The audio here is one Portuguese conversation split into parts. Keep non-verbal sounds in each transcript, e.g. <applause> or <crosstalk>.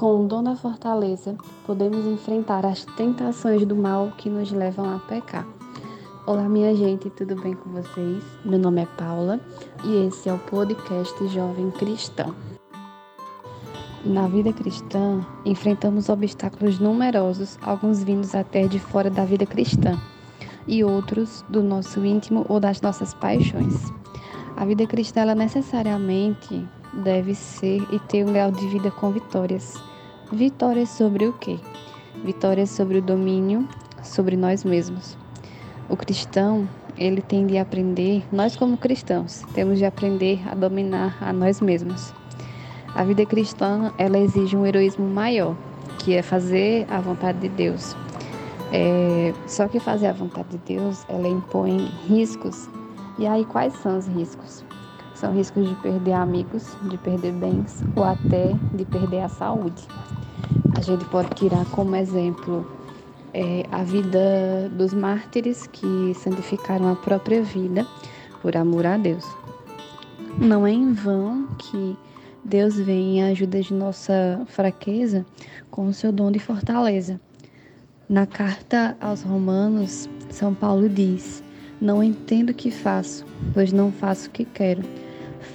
Com o dom da fortaleza, podemos enfrentar as tentações do mal que nos levam a pecar. Olá, minha gente, tudo bem com vocês? Meu nome é Paula e esse é o podcast Jovem Cristão. Na vida cristã, enfrentamos obstáculos numerosos, alguns vindos até de fora da vida cristã e outros do nosso íntimo ou das nossas paixões. A vida cristã ela necessariamente deve ser e ter um grau de vida com vitórias. Vitórias sobre o quê? Vitórias sobre o domínio sobre nós mesmos. O cristão, ele tem de aprender, nós como cristãos, temos de aprender a dominar a nós mesmos. A vida cristã, ela exige um heroísmo maior, que é fazer a vontade de Deus. É, só que fazer a vontade de Deus, ela impõe riscos. E aí, quais são os riscos? São riscos de perder amigos, de perder bens ou até de perder a saúde. A gente pode tirar como exemplo é, a vida dos mártires que santificaram a própria vida por amor a Deus. Não é em vão que Deus vem em ajuda de nossa fraqueza com o seu dom de fortaleza. Na carta aos Romanos, São Paulo diz: Não entendo o que faço, pois não faço o que quero,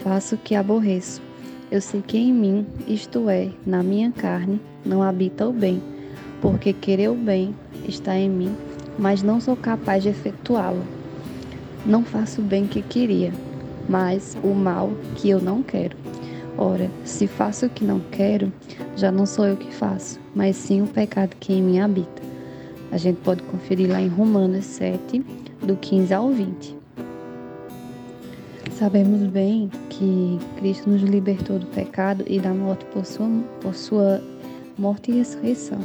faço o que aborreço. Eu sei que em mim, isto é, na minha carne, não habita o bem, porque querer o bem está em mim, mas não sou capaz de efetuá-lo. Não faço o bem que queria, mas o mal que eu não quero. Ora, se faço o que não quero, já não sou eu que faço, mas sim o pecado que em mim habita. A gente pode conferir lá em Romanos 7, do 15 ao 20. Sabemos bem que Cristo nos libertou do pecado e da morte por sua, por sua morte e ressurreição.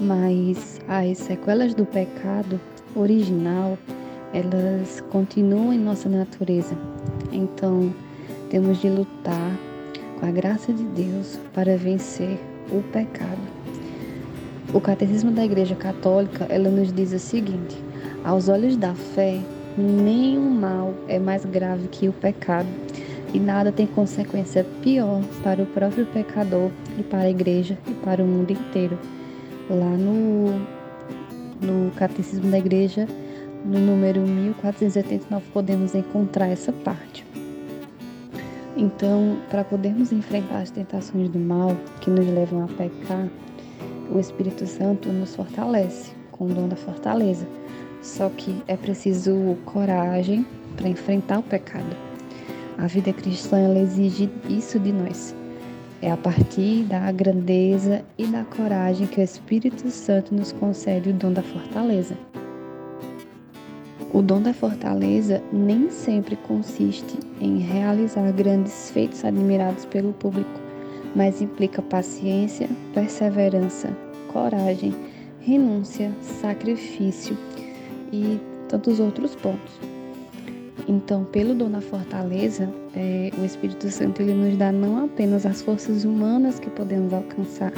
Mas as sequelas do pecado original, elas continuam em nossa natureza. Então, temos de lutar com a graça de Deus para vencer o pecado. O Catecismo da Igreja Católica, ela nos diz o seguinte: aos olhos da fé, nenhum mal é mais grave que o pecado, e nada tem consequência pior para o próprio pecador e para a igreja e para o mundo inteiro. Lá no, no Catecismo da Igreja, no número 1489, podemos encontrar essa parte. Então, para podermos enfrentar as tentações do mal que nos levam a pecar, o Espírito Santo nos fortalece com o dom da fortaleza. Só que é preciso coragem para enfrentar o pecado. A vida cristã ela exige isso de nós. É a partir da grandeza e da coragem que o Espírito Santo nos concede o dom da fortaleza. O dom da fortaleza nem sempre consiste em realizar grandes feitos admirados pelo público, mas implica paciência, perseverança, coragem, renúncia, sacrifício e tantos outros pontos. Então, pelo dom da fortaleza, é, o Espírito Santo ele nos dá não apenas as forças humanas que podemos alcançar,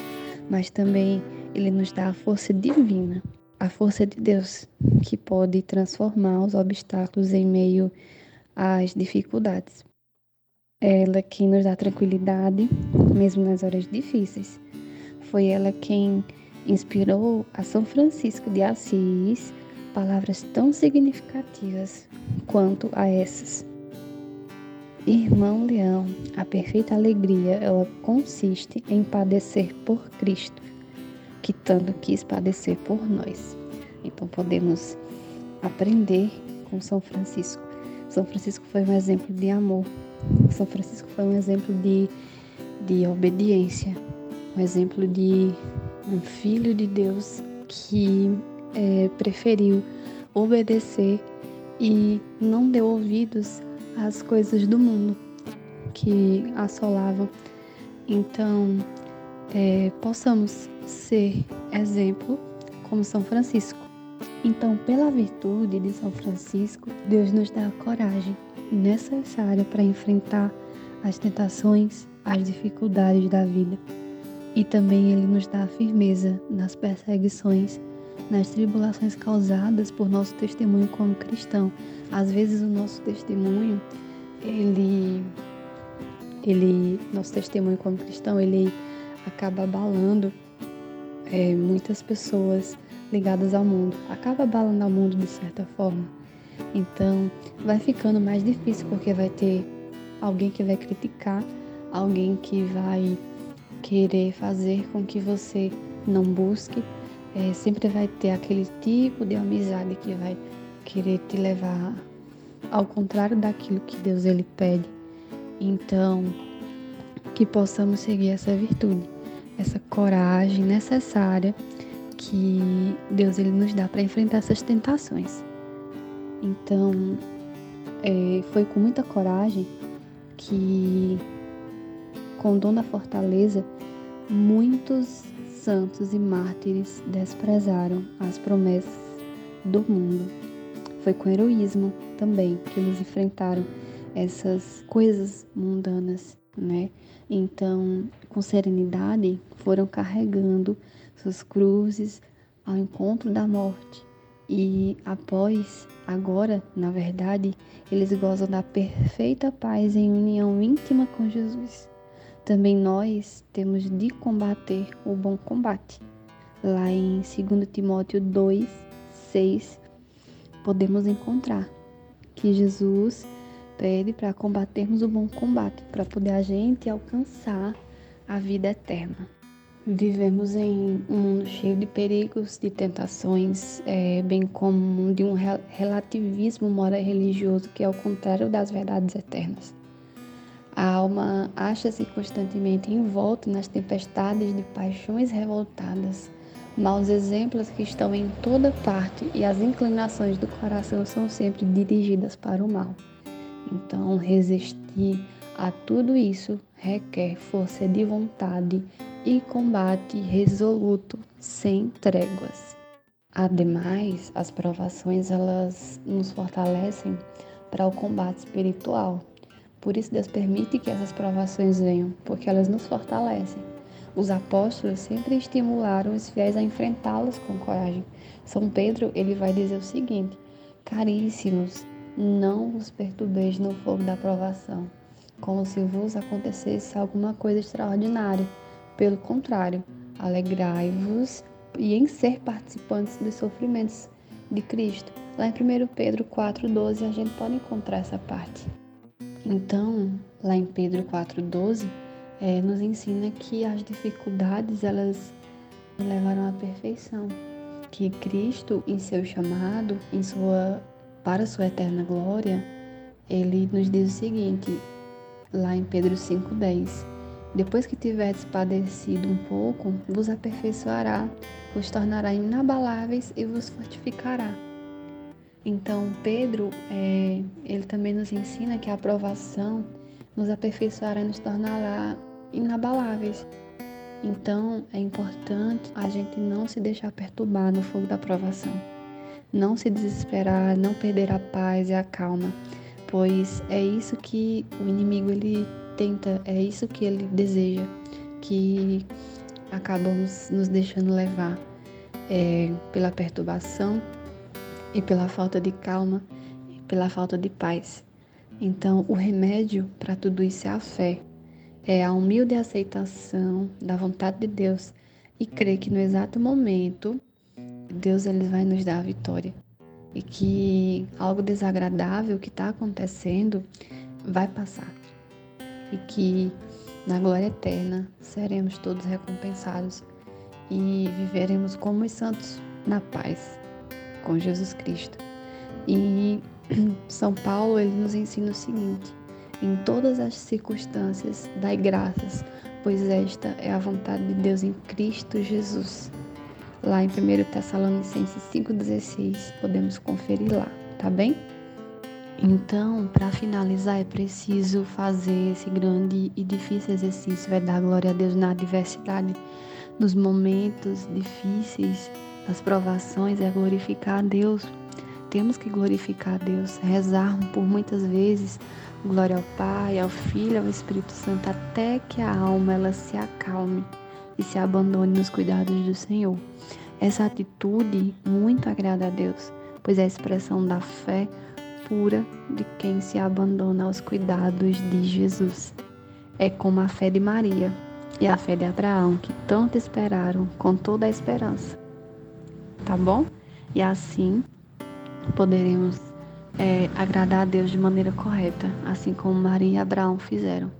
mas também ele nos dá a força divina a força de Deus, que pode transformar os obstáculos em meio às dificuldades. Ela quem nos dá tranquilidade, mesmo nas horas difíceis. Foi ela quem inspirou a São Francisco de Assis palavras tão significativas quanto a essas. Irmão Leão, a perfeita alegria, ela consiste em padecer por Cristo que tanto quis padecer por nós. Então podemos aprender com São Francisco. São Francisco foi um exemplo de amor. São Francisco foi um exemplo de, de obediência, um exemplo de um filho de Deus que é, preferiu obedecer e não deu ouvidos às coisas do mundo que assolavam. Então, é, possamos ser exemplo como São Francisco. Então, pela virtude de São Francisco, Deus nos dá a coragem necessária para enfrentar as tentações, as dificuldades da vida. E também Ele nos dá a firmeza nas perseguições, nas tribulações causadas por nosso testemunho como cristão. Às vezes o nosso testemunho, ele, ele, nosso testemunho como cristão, ele acaba abalando é, muitas pessoas ligadas ao mundo, acaba abalando ao mundo de certa forma. Então, vai ficando mais difícil porque vai ter alguém que vai criticar, alguém que vai querer fazer com que você não busque. É, sempre vai ter aquele tipo de amizade que vai querer te levar ao contrário daquilo que Deus ele pede. Então, que possamos seguir essa virtude, essa coragem necessária que Deus ele nos dá para enfrentar essas tentações. Então, é, foi com muita coragem que, com da fortaleza, muitos santos e mártires desprezaram as promessas do mundo. Foi com heroísmo também que eles enfrentaram essas coisas mundanas, né? Então, com serenidade, foram carregando suas cruzes ao encontro da morte. E após, agora, na verdade, eles gozam da perfeita paz em união íntima com Jesus. Também nós temos de combater o bom combate. Lá em 2 Timóteo 2, 6, podemos encontrar que Jesus pede para combatermos o bom combate, para poder a gente alcançar a vida eterna. Vivemos em um mundo cheio de perigos, de tentações, é, bem como de um relativismo moral religioso que é o contrário das verdades eternas. A alma acha-se constantemente envolta nas tempestades de paixões revoltadas, maus exemplos que estão em toda parte e as inclinações do coração são sempre dirigidas para o mal. Então, resistir a tudo isso requer força de vontade e combate resoluto, sem tréguas. Ademais, as provações elas nos fortalecem para o combate espiritual. Por isso Deus permite que essas provações venham, porque elas nos fortalecem. Os apóstolos sempre estimularam os fiéis a enfrentá-las com coragem. São Pedro, ele vai dizer o seguinte: Caríssimos, não vos perturbeis no fogo da provação, como se vos acontecesse alguma coisa extraordinária. Pelo contrário, alegrai-vos e em ser participantes dos sofrimentos de Cristo. Lá em 1 Pedro 4,12 a gente pode encontrar essa parte. Então, lá em Pedro 4,12, é, nos ensina que as dificuldades elas levaram à perfeição, que Cristo, em seu chamado, em sua para sua eterna glória, ele nos diz o seguinte, lá em Pedro 5,10: Depois que tiverdes padecido um pouco, vos aperfeiçoará, vos tornará inabaláveis e vos fortificará. Então, Pedro, é, ele também nos ensina que a aprovação nos aperfeiçoará e nos tornará inabaláveis. Então, é importante a gente não se deixar perturbar no fogo da aprovação não se desesperar, não perder a paz e a calma, pois é isso que o inimigo ele tenta, é isso que ele deseja, que acabamos nos deixando levar é, pela perturbação e pela falta de calma, e pela falta de paz. Então, o remédio para tudo isso é a fé, é a humilde aceitação da vontade de Deus e crer que no exato momento Deus ele vai nos dar a vitória. E que algo desagradável que está acontecendo vai passar. E que na glória eterna seremos todos recompensados e viveremos como os santos na paz com Jesus Cristo. E <clears throat> São Paulo ele nos ensina o seguinte: em todas as circunstâncias dai graças, pois esta é a vontade de Deus em Cristo Jesus lá em 1 Tessalonicenses 5,16. Podemos conferir lá, tá bem? Então, para finalizar, é preciso fazer esse grande e difícil exercício, é dar glória a Deus na adversidade, nos momentos difíceis, nas provações, é glorificar a Deus. Temos que glorificar a Deus, rezar por muitas vezes, glória ao Pai, ao Filho, ao Espírito Santo, até que a alma ela se acalme e se abandone nos cuidados do Senhor. Essa atitude muito agrada a Deus, pois é a expressão da fé pura de quem se abandona aos cuidados de Jesus. É como a fé de Maria, e a fé de Abraão, que tanto esperaram com toda a esperança. Tá bom? E assim poderemos é, agradar a Deus de maneira correta, assim como Maria e Abraão fizeram.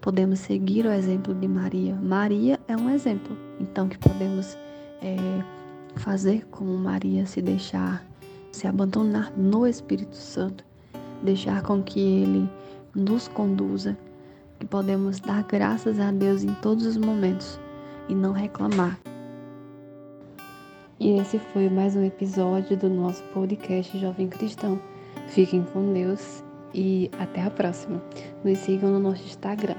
Podemos seguir o exemplo de Maria. Maria é um exemplo, então que podemos é, fazer como Maria, se deixar, se abandonar no Espírito Santo, deixar com que Ele nos conduza, que podemos dar graças a Deus em todos os momentos e não reclamar. E esse foi mais um episódio do nosso podcast Jovem Cristão. Fiquem com Deus e até a próxima. Nos sigam no nosso Instagram.